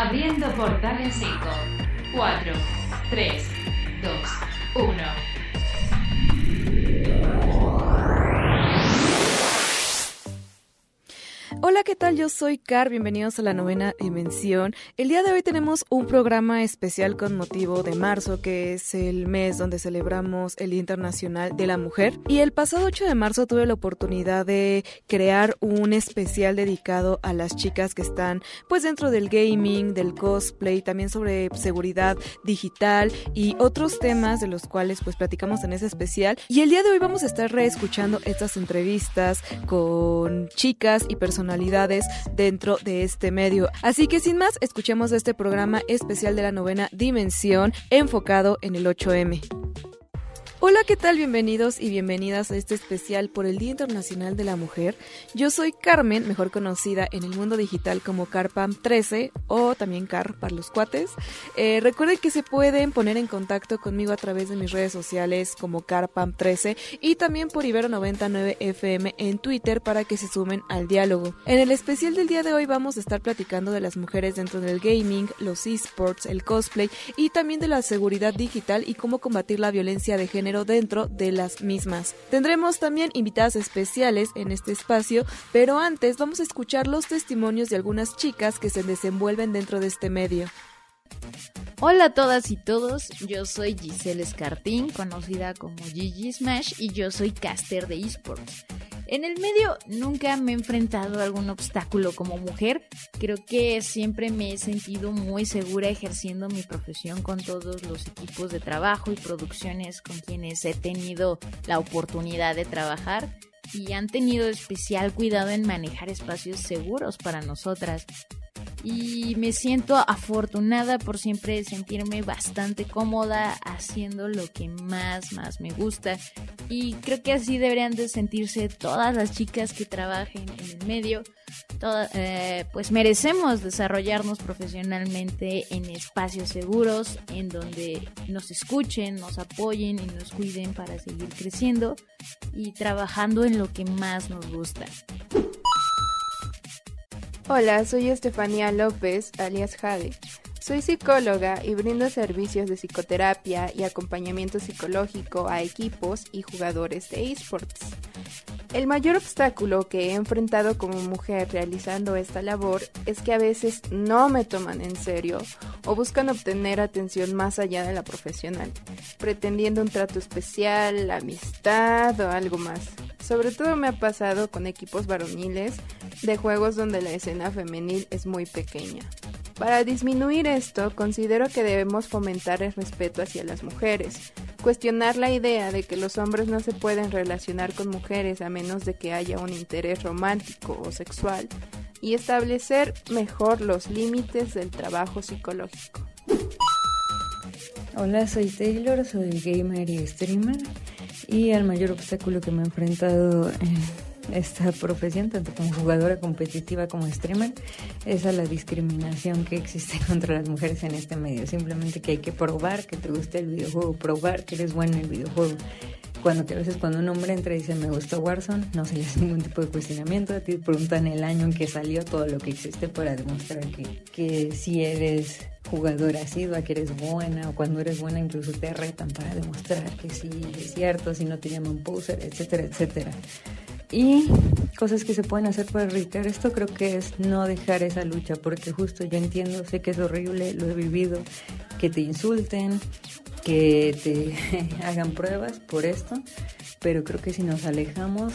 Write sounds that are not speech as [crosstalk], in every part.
Abriendo portal en 5, 4, 3, 2, 1. Hola, ¿qué tal? Yo soy Car, bienvenidos a la novena dimensión. El día de hoy tenemos un programa especial con motivo de marzo, que es el mes donde celebramos el Día Internacional de la Mujer. Y el pasado 8 de marzo tuve la oportunidad de crear un especial dedicado a las chicas que están pues dentro del gaming, del cosplay, también sobre seguridad digital y otros temas de los cuales pues platicamos en ese especial. Y el día de hoy vamos a estar reescuchando estas entrevistas con chicas y personas dentro de este medio. Así que sin más, escuchemos este programa especial de la novena dimensión enfocado en el 8M. Hola, ¿qué tal? Bienvenidos y bienvenidas a este especial por el Día Internacional de la Mujer. Yo soy Carmen, mejor conocida en el mundo digital como Carpam13 o también Car para los cuates. Eh, recuerden que se pueden poner en contacto conmigo a través de mis redes sociales como Carpam13 y también por Ibero99FM en Twitter para que se sumen al diálogo. En el especial del día de hoy vamos a estar platicando de las mujeres dentro del gaming, los esports, el cosplay y también de la seguridad digital y cómo combatir la violencia de género dentro de las mismas. Tendremos también invitadas especiales en este espacio, pero antes vamos a escuchar los testimonios de algunas chicas que se desenvuelven dentro de este medio. Hola a todas y todos, yo soy Giselle Escartín, conocida como Gigi Smash, y yo soy caster de esports. En el medio nunca me he enfrentado a algún obstáculo como mujer. Creo que siempre me he sentido muy segura ejerciendo mi profesión con todos los equipos de trabajo y producciones con quienes he tenido la oportunidad de trabajar y han tenido especial cuidado en manejar espacios seguros para nosotras y me siento afortunada por siempre sentirme bastante cómoda haciendo lo que más más me gusta y creo que así deberían de sentirse todas las chicas que trabajen en el medio eh, pues merecemos desarrollarnos profesionalmente en espacios seguros en donde nos escuchen, nos apoyen y nos cuiden para seguir creciendo y trabajando en lo que más nos gusta. Hola, soy Estefanía López, alias Jade. Soy psicóloga y brindo servicios de psicoterapia y acompañamiento psicológico a equipos y jugadores de esports. El mayor obstáculo que he enfrentado como mujer realizando esta labor es que a veces no me toman en serio o buscan obtener atención más allá de la profesional, pretendiendo un trato especial, amistad o algo más. Sobre todo me ha pasado con equipos varoniles de juegos donde la escena femenil es muy pequeña. Para disminuir esto, considero que debemos fomentar el respeto hacia las mujeres, cuestionar la idea de que los hombres no se pueden relacionar con mujeres a menos de que haya un interés romántico o sexual, y establecer mejor los límites del trabajo psicológico. Hola, soy Taylor, soy gamer y streamer, y el mayor obstáculo que me he enfrentado en esta profesión, tanto como jugadora competitiva como streamer, es a la discriminación que existe [laughs] contra las mujeres en este medio. Simplemente que hay que probar que te gusta el videojuego, probar que eres bueno en el videojuego. Cuando que a veces cuando un hombre entra y dice me gusta Warzone, no se le hace ningún tipo de cuestionamiento, a ti te preguntan el año en que salió todo lo que existe para demostrar que, que si eres jugadora asidua, que eres buena, o cuando eres buena incluso te retan para demostrar que sí es cierto, si no te llaman poser, etcétera, etcétera. Y cosas que se pueden hacer para erradicar esto creo que es no dejar esa lucha, porque justo yo entiendo, sé que es horrible, lo he vivido, que te insulten, que te [laughs] hagan pruebas por esto, pero creo que si nos alejamos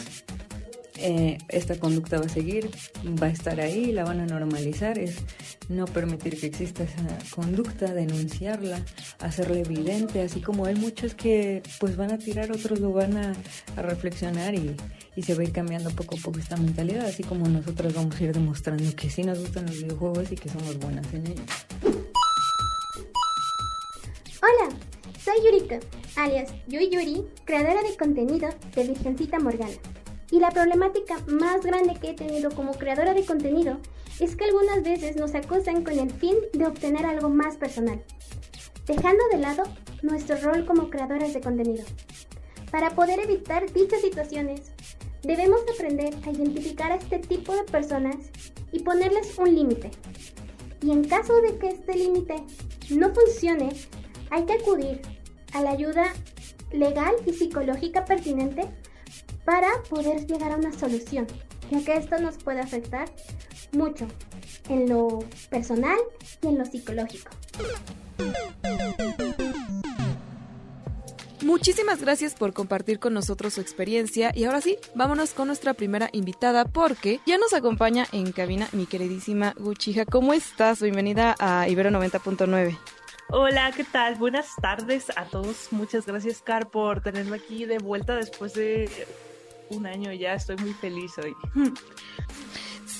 eh, esta conducta va a seguir, va a estar ahí, la van a normalizar, es no permitir que exista esa conducta, denunciarla, hacerla evidente, así como hay muchos que pues van a tirar, otros lo van a, reflexionar y, se va a ir cambiando poco a poco esta mentalidad, así como nosotros vamos a ir demostrando que sí nos gustan los videojuegos y que somos buenas en ellos. Hola, soy Yurika, alias Yui Yuri, creadora de contenido de Virgencita Morgana. Y la problemática más grande que he tenido como creadora de contenido es que algunas veces nos acusan con el fin de obtener algo más personal, dejando de lado nuestro rol como creadoras de contenido. Para poder evitar dichas situaciones, debemos aprender a identificar a este tipo de personas y ponerles un límite. Y en caso de que este límite no funcione, hay que acudir a la ayuda legal y psicológica pertinente para poder llegar a una solución, ya que esto nos puede afectar mucho en lo personal y en lo psicológico. Muchísimas gracias por compartir con nosotros su experiencia y ahora sí, vámonos con nuestra primera invitada porque ya nos acompaña en cabina mi queridísima Guchija. ¿Cómo estás? Bienvenida a Ibero 90.9. Hola, ¿qué tal? Buenas tardes a todos. Muchas gracias, Car, por tenerme aquí de vuelta después de un año ya. Estoy muy feliz hoy. [laughs]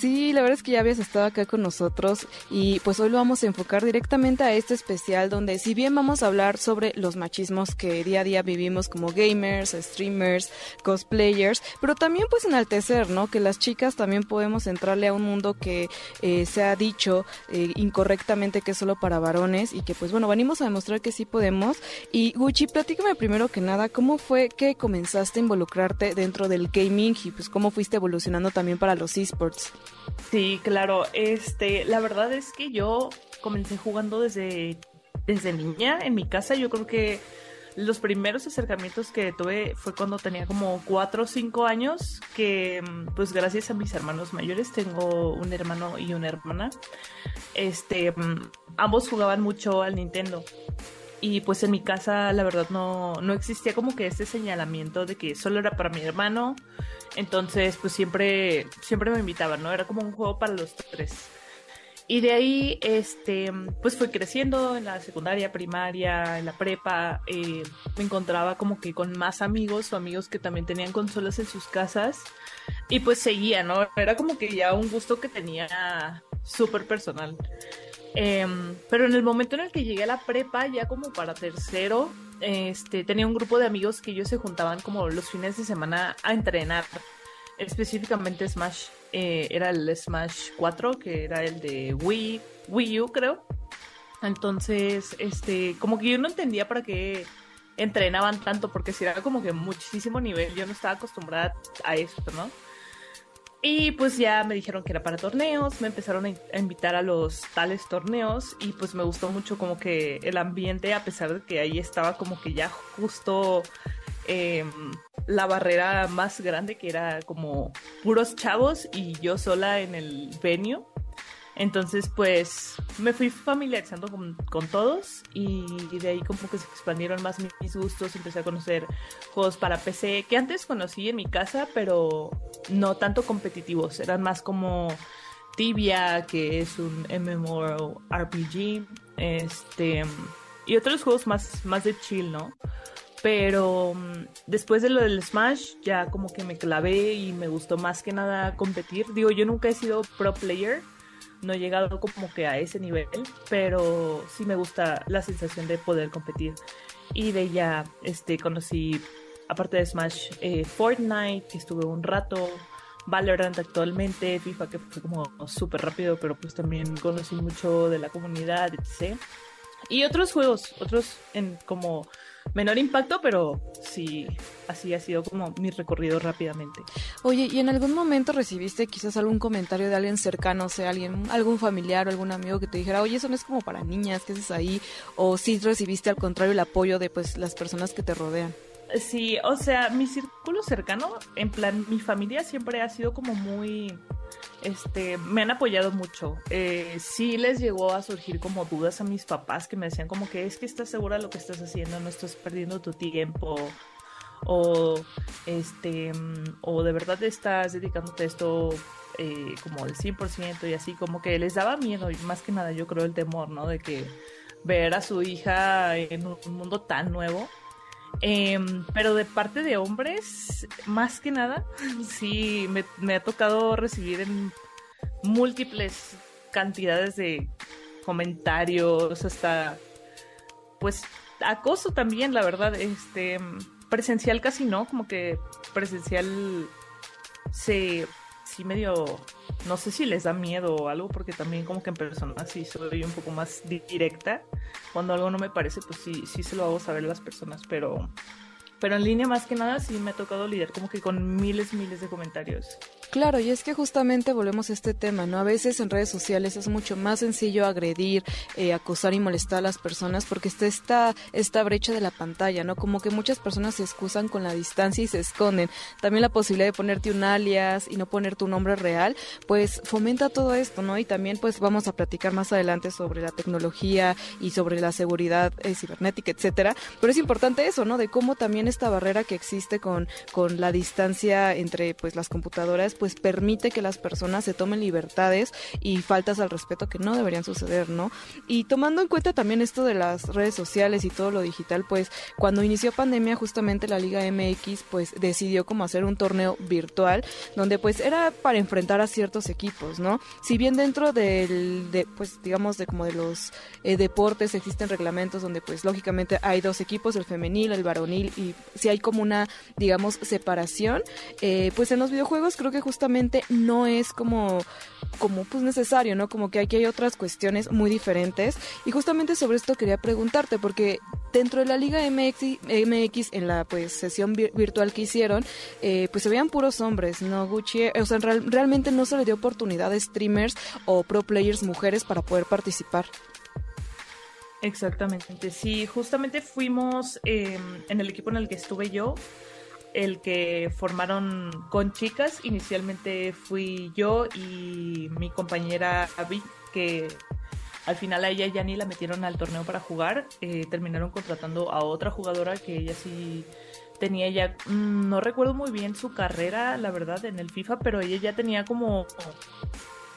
Sí, la verdad es que ya habías estado acá con nosotros y pues hoy lo vamos a enfocar directamente a este especial donde si bien vamos a hablar sobre los machismos que día a día vivimos como gamers, streamers, cosplayers, pero también pues enaltecer, ¿no? Que las chicas también podemos entrarle a un mundo que eh, se ha dicho eh, incorrectamente que es solo para varones y que pues bueno, venimos a demostrar que sí podemos. Y Gucci, platícame primero que nada, ¿cómo fue que comenzaste a involucrarte dentro del gaming y pues cómo fuiste evolucionando también para los esports? Sí, claro. Este, la verdad es que yo comencé jugando desde, desde niña en mi casa. Yo creo que los primeros acercamientos que tuve fue cuando tenía como cuatro o cinco años, que pues gracias a mis hermanos mayores, tengo un hermano y una hermana, este, ambos jugaban mucho al Nintendo. Y pues en mi casa la verdad no, no existía como que este señalamiento de que solo era para mi hermano entonces, pues siempre, siempre me invitaban, ¿no? Era como un juego para los tres. Y de ahí, este, pues fui creciendo en la secundaria, primaria, en la prepa. Eh, me encontraba como que con más amigos o amigos que también tenían consolas en sus casas. Y pues seguía, ¿no? Era como que ya un gusto que tenía súper personal. Em, pero en el momento en el que llegué a la prepa, ya como para tercero, este, tenía un grupo de amigos que ellos se juntaban como los fines de semana a entrenar. Específicamente Smash. Eh, era el Smash 4, que era el de Wii, Wii U, creo. Entonces, este, como que yo no entendía para qué entrenaban tanto, porque si era como que muchísimo nivel, yo no estaba acostumbrada a esto, ¿no? Y pues ya me dijeron que era para torneos, me empezaron a invitar a los tales torneos y pues me gustó mucho como que el ambiente, a pesar de que ahí estaba como que ya justo em, la barrera más grande que era como puros chavos y yo sola en el venue. Entonces, pues me fui familiarizando con, todos y, de ahí como que se expandieron más mis gustos. Empecé a conocer juegos para PC que antes conocí en mi casa, pero no tanto competitivos. Eran más como Tibia, que es un MMORPG, este, y otros juegos más, más de chill, ¿no? Pero mm, después de lo del Smash, ya como que me clavé y me gustó más que nada competir. Digo, yo nunca he sido pro player no he llegado como que a ese nivel, pero sí me gusta la sensación de poder competir. Y de ella este, conocí, aparte de Smash, eh, Fortnite, que estuve un rato, Valorant actualmente, FIFA que fue como súper rápido, pero pues también conocí mucho de la comunidad, etc. Y otros juegos, otros en como menor impacto, pero sí, así ha sido como mi recorrido rápidamente. Oye, ¿y en algún momento recibiste quizás algún comentario de alguien cercano, o sea, alguien, algún familiar o algún amigo que te dijera, oye, eso no es como para niñas, ¿qué haces ahí? O si recibiste al contrario el apoyo de pues las personas que te rodean. Sí, o sea, mi círculo cercano, en plan, mi familia siempre ha sido como muy este, me han apoyado mucho. Eh, sí les llegó a surgir como dudas a mis papás que me decían como que es que estás segura de lo que estás haciendo, no estás perdiendo tu tiempo o este o de verdad estás dedicándote a esto eh, como al 100% y así como que les daba miedo y más que nada yo creo el temor, ¿no? De que ver a su hija en un mundo tan nuevo Em, pero de parte de hombres, más que nada, sí me, ha tocado recibir en múltiples cantidades de comentarios, hasta pues acoso también, la verdad, este presencial casi no, como que presencial se sí medio no sé si les da miedo o algo porque también como que en persona sí soy un poco más directa. Cuando algo no me parece, pues sí sí se lo hago saber a las personas, pero pero en línea más que nada sí me ha tocado lidiar como que con miles, miles de comentarios. Claro, y es que justamente volvemos a este tema, ¿no? A veces en redes sociales es mucho más sencillo agredir, eh, acosar y molestar a las personas porque está esta, esta brecha de la pantalla, ¿no? Como que muchas personas se excusan con la distancia y se esconden. También la posibilidad de ponerte un alias y no poner tu nombre real, pues fomenta todo esto, ¿no? Y también pues vamos a platicar más adelante sobre la tecnología y sobre la seguridad eh, cibernética, etcétera. Pero es importante eso, ¿no? De cómo también esta barrera que existe con, con la distancia entre pues las computadoras, pues permite que las personas se tomen libertades y faltas al respeto que no deberían suceder, ¿no? Y tomando en cuenta también esto de las redes sociales y todo lo digital, pues cuando inició pandemia justamente la Liga MX pues decidió como hacer un torneo virtual donde pues era para enfrentar a ciertos equipos, ¿no? Si bien dentro del, de, pues digamos de como de los eh, deportes existen reglamentos donde pues lógicamente hay dos equipos, el femenil, el varonil y si hay como una digamos separación, eh, pues en los videojuegos creo que justamente no es como como pues necesario, ¿no? Como que aquí hay otras cuestiones muy diferentes y justamente sobre esto quería preguntarte porque dentro de la Liga MX, MX en la pues sesión virtual que hicieron, eh, pues se veían puros hombres, ¿no? Gucci, o sea, realmente no se le dio oportunidad a streamers o pro players mujeres para poder participar. Exactamente, sí, justamente fuimos em, en el equipo en el que estuve yo, el que formaron con chicas. Inicialmente fui yo y mi compañera Abby, que al final a ella ya ni la metieron al torneo para jugar. Eh, terminaron contratando a otra jugadora que ella sí tenía ya, mm, no recuerdo muy bien su carrera, la verdad, en el FIFA, pero ella ya tenía como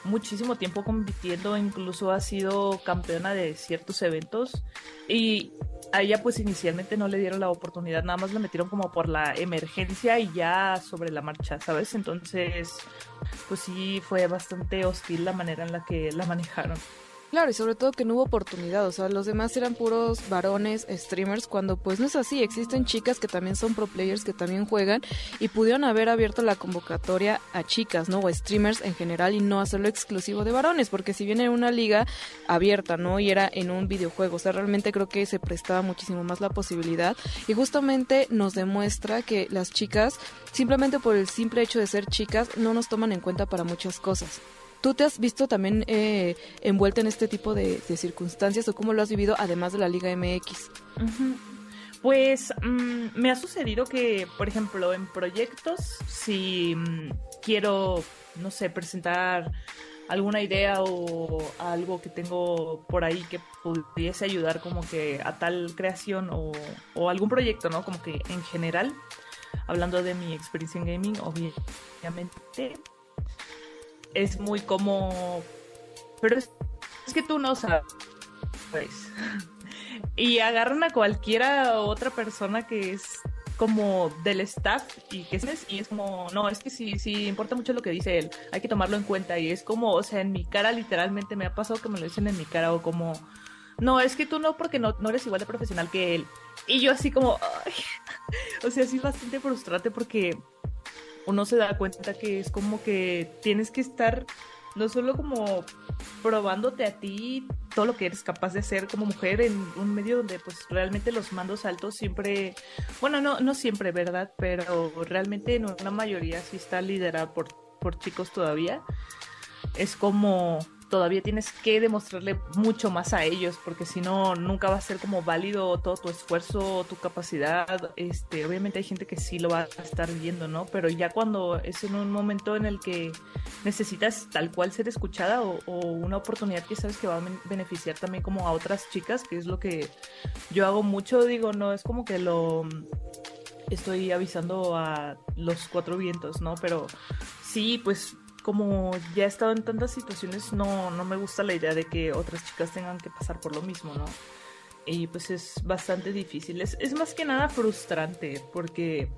muchísimo tiempo compitiendo, incluso ha sido campeona de ciertos eventos y a ella pues inicialmente no le dieron la oportunidad, nada más la metieron como por la emergencia y ya sobre la marcha, ¿sabes? Entonces pues sí fue bastante hostil la manera en la que la manejaron. Claro, y sobre todo que no hubo oportunidad, o sea, los demás eran puros varones streamers, cuando pues no es así, existen chicas que también son pro players, que también juegan, y pudieron haber abierto la convocatoria a chicas, ¿no? O streamers en general, y no hacerlo exclusivo de varones, porque si viene una liga abierta, ¿no? Y era en un videojuego, o sea, realmente creo que se prestaba muchísimo más la posibilidad, y justamente nos demuestra que las chicas, simplemente por el simple hecho de ser chicas, no nos toman en cuenta para muchas cosas. ¿Tú te has visto también eh, envuelta en este tipo de, circunstancias o cómo lo has vivido además de la Liga MX? Pues mm, me ha sucedido que, por ejemplo, en proyectos, si mm, quiero, no sé, presentar alguna idea o algo que tengo por ahí que pudiese ayudar como que a tal creación o, o algún proyecto, ¿no? Como que en general, hablando de mi experiencia en gaming, obviamente es muy como... Pero es, que tú no sabes. [laughs] y agarran a cualquiera otra persona que es como del staff y que es y es como no es que sí sí importa mucho lo que dice él hay que tomarlo en cuenta. Y es como o sea en mi cara literalmente me ha pasado que me lo dicen en mi cara o como no es que tú no porque no, no eres igual de profesional que él. Y yo así como [laughs] o sea sí es bastante frustrante porque uno se da cuenta que es como que tienes que estar no solo como probándote a ti todo lo que eres capaz de hacer como mujer en un medio donde pues realmente los mandos altos siempre, bueno, no, no siempre, ¿verdad? Pero realmente en una mayoría sí está liderada por, por chicos todavía. Es como todavía tienes que demostrarle mucho más a ellos, porque si no, nunca va a ser como válido todo tu esfuerzo, tu capacidad. Este, obviamente hay gente que sí lo va a estar viendo, ¿no? Pero ya cuando es en un momento en el que necesitas tal cual ser escuchada o, una oportunidad que sabes que va a beneficiar también como a otras chicas, que es lo que yo hago mucho, digo, no es como que lo estoy avisando a los cuatro vientos, ¿no? Pero sí, pues como ya he estado en tantas situaciones, no, no me gusta la idea de que otras chicas tengan que pasar por lo mismo, ¿no? Y pues es bastante difícil. Es, más que nada frustrante porque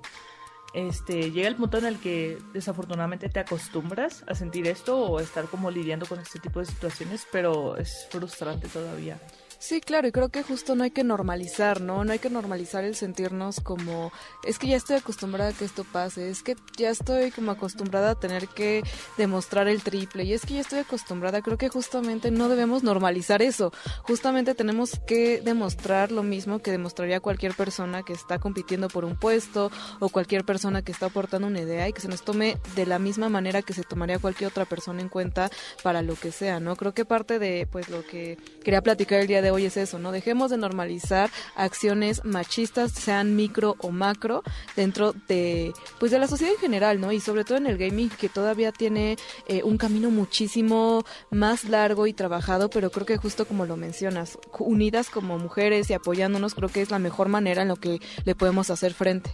este, llega el punto en el que desafortunadamente te acostumbras a sentir esto o estar como lidiando con este tipo de situaciones, pero es frustrante todavía. Sí, claro, y creo que justo no hay que normalizar, ¿no? No hay que normalizar el sentirnos como, es que ya estoy acostumbrada a que esto pase, es que ya estoy como acostumbrada a tener que demostrar el triple, y es que ya estoy acostumbrada, creo que justamente no debemos normalizar eso, justamente tenemos que demostrar lo mismo que demostraría cualquier persona que está compitiendo por un puesto o cualquier persona que está aportando una idea y que se nos tome de la misma manera que se tomaría cualquier otra persona en cuenta para lo que sea, ¿no? Creo que parte de pues lo que quería platicar el día de hoy es eso, ¿no? Dejemos de normalizar acciones machistas, sean micro o macro, dentro de, pues de la sociedad en general, ¿no? Y sobre todo en el gaming, que todavía tiene eh, un camino muchísimo más largo y trabajado, pero creo que justo como lo mencionas, unidas como mujeres y apoyándonos, creo que es la mejor manera en lo que le podemos hacer frente.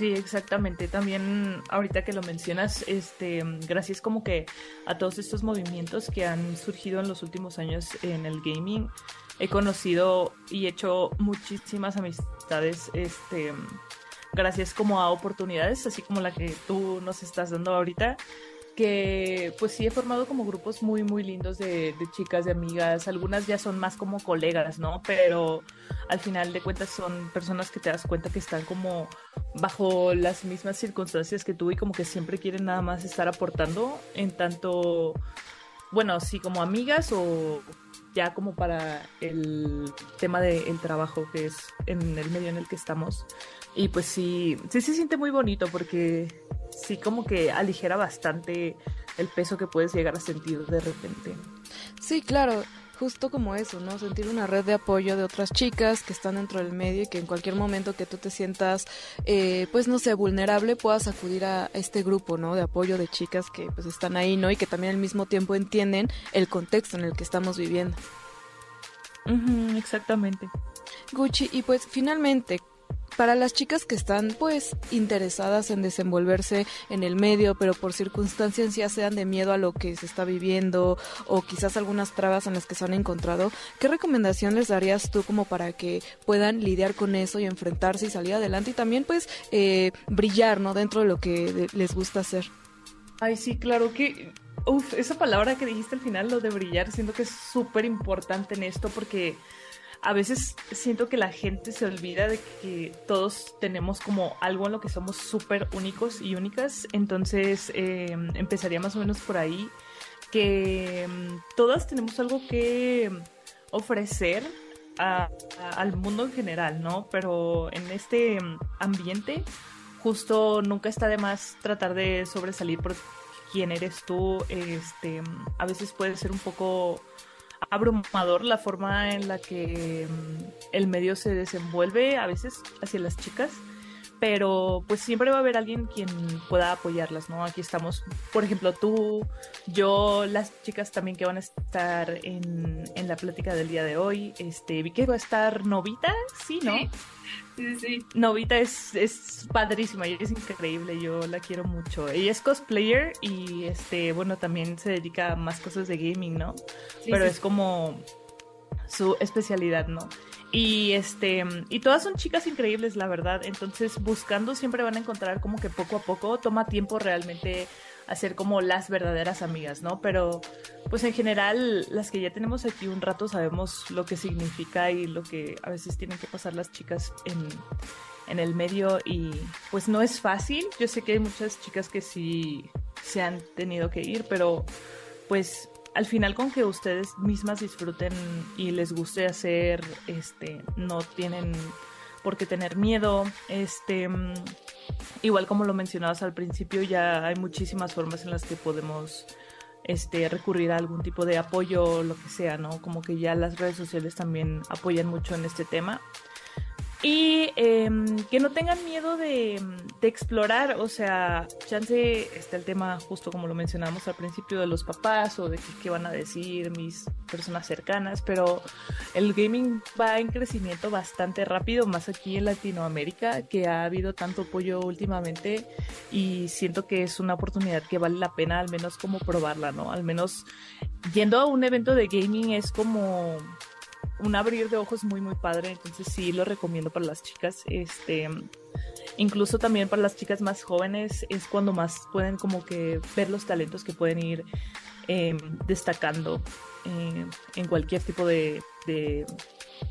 Sí, exactamente. También ahorita que lo mencionas, este, gracias como que a todos estos movimientos que han surgido en los últimos años en el gaming, he conocido y hecho muchísimas amistades, este, gracias como a oportunidades, así como la que tú nos estás dando ahorita que pues sí he formado como grupos muy muy lindos de, chicas, de amigas, algunas ya son más como colegas, ¿no? Pero al final de cuentas son personas que te das cuenta que están como bajo las mismas circunstancias que tú y como que siempre quieren nada más estar aportando en tanto, bueno, sí como amigas o ya como para el tema del trabajo que es en el medio en el que estamos. Y pues sí, sí se siente muy bonito porque sí como que aligera bastante el peso que puedes llegar a sentir de repente. Sí, claro, justo como eso, ¿no? Sentir una red de apoyo de otras chicas que están dentro del medio y que en cualquier momento que tú te sientas, eh, pues no sé, vulnerable, puedas acudir a este grupo, ¿no? De apoyo de chicas que pues están ahí, ¿no? Y que también al mismo tiempo entienden el contexto en el que estamos viviendo. exactamente. Gucci, y pues finalmente, para las chicas que están pues interesadas en desenvolverse en el medio, pero por circunstancias ya sean de miedo a lo que se está viviendo o quizás algunas trabas en las que se han encontrado, ¿qué recomendación les darías tú como para que puedan lidiar con eso y enfrentarse y salir adelante y también pues eh, brillar, ¿no? Dentro de lo que les gusta hacer. Ay, sí, claro que... Uf, esa palabra que dijiste al final, lo de brillar, siento que es súper importante en esto porque a veces siento que la gente se olvida de que todos tenemos como algo en lo que somos súper únicos y únicas. Entonces em, empezaría más o menos por ahí, que em, todas tenemos algo que ofrecer al mundo en general, ¿no? Pero en este em, ambiente justo nunca está de más tratar de sobresalir por quién eres tú. Este, a veces puede ser un poco abrumador la forma en la que mm, el medio se desenvuelve a veces hacia las chicas pero pues siempre va a haber alguien quien pueda apoyarlas, ¿no? Aquí estamos, por ejemplo, tú, yo, las chicas también que van a estar en, en la plática del día de hoy, este, vi que va a estar Novita, ¿sí, no? Sí, sí, Novita es, es padrísima es increíble, yo la quiero mucho. Ella es cosplayer y, este, bueno, también se dedica a más cosas de gaming, ¿no? pero es como su especialidad, ¿no? Y este, y todas son chicas increíbles, la verdad. Entonces, buscando siempre van a encontrar como que poco a poco toma tiempo realmente hacer como las verdaderas amigas, ¿no? Pero pues en general las que ya tenemos aquí un rato sabemos lo que significa y lo que a veces tienen que pasar las chicas en, en el medio y pues no es fácil. Yo sé que hay muchas chicas que sí se han tenido que ir, pero pues al final con que ustedes mismas disfruten y les guste hacer, este, no tienen por qué tener miedo, este, igual como lo mencionabas al principio, ya hay muchísimas formas en las que podemos este, recurrir a algún tipo de apoyo lo que sea, ¿no? Como que ya las redes sociales también apoyan mucho en este tema. Y em, que no tengan miedo de, explorar, o sea, chance está el tema justo como lo mencionamos al principio de los papás o de qué, van a decir mis personas cercanas, pero el gaming va en crecimiento bastante rápido, más aquí en Latinoamérica, que ha habido tanto apoyo últimamente y siento que es una oportunidad que vale la pena al menos como probarla, ¿no? Al menos yendo a un evento de gaming es como un abrir de ojos muy muy padre, entonces sí lo recomiendo para las chicas. Este incluso también para las chicas más jóvenes es cuando más pueden como que ver los talentos que pueden ir em, destacando eh, en cualquier tipo de, de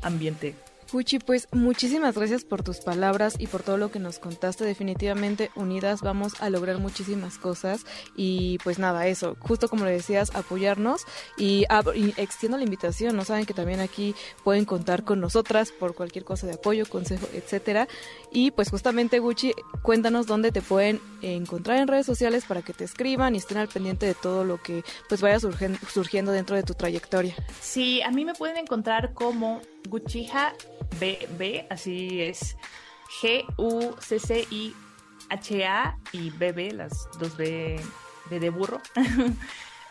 ambiente. Gucci, pues muchísimas gracias por tus palabras y por todo lo que nos contaste. Definitivamente unidas vamos a lograr muchísimas cosas y pues nada, eso, justo como le decías, apoyarnos y, extiendo la invitación, no saben que también aquí pueden contar con nosotras por cualquier cosa de apoyo, consejo, etcétera. Y pues justamente Gucci, cuéntanos dónde te pueden encontrar en redes sociales para que te escriban y estén al pendiente de todo lo que pues vaya surgiendo dentro de tu trayectoria. Sí, a mí me pueden encontrar como Gucciha BB, así es G-U-C-C-I-H-A y BB, las dos B, B de burro. [laughs]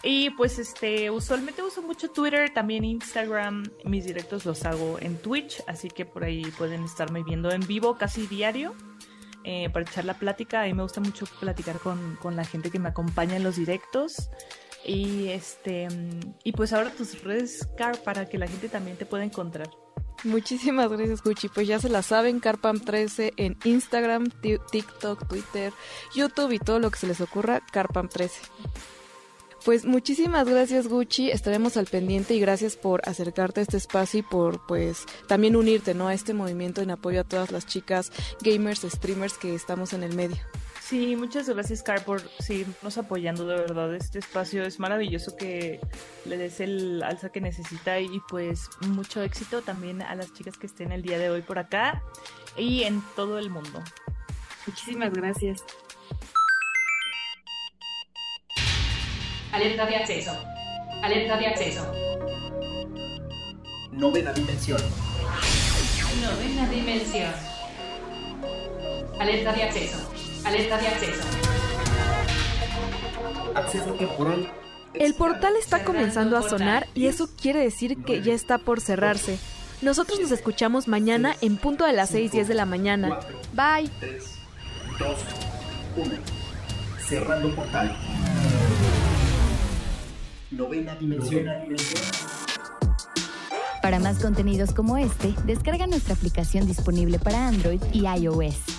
y pues este, usualmente uso mucho Twitter, también Instagram, mis directos los hago en Twitch, así que por ahí pueden estarme viendo en vivo casi diario. Eh, para echar la plática, a mí me gusta mucho platicar con, con la gente que me acompaña en los directos. Y este y pues ahora tus redes Car para que la gente también te pueda encontrar. Muchísimas gracias, Gucci. Pues ya se la saben, Carpam13 en Instagram, TikTok, Twitter, YouTube y todo lo que se les ocurra, Carpam13. Pues muchísimas gracias Gucci, estaremos al pendiente y gracias por acercarte a este espacio y por pues también unirte ¿no? a este movimiento en apoyo a todas las chicas gamers, streamers que estamos en el medio. Sí, muchas gracias, Car, por seguirnos apoyando, de verdad. Este espacio es maravilloso que le des el alza que necesita y pues mucho éxito también a las chicas que estén el día de hoy por acá y en todo el mundo. Muchísimas gracias. Alerta de acceso. Alerta de acceso. Novena dimensión. Novena dimensión. Alerta de acceso. Alerta de acceso. Acceso temporal. El portal está comenzando a sonar y eso quiere decir que ya está por cerrarse. Nosotros nos escuchamos mañana en punto de las 6:10 de la mañana. Bye. 3, 2, 1. Cerrando portal. Novena dimensión. Para más contenidos como este, descarga nuestra aplicación disponible para Android y iOS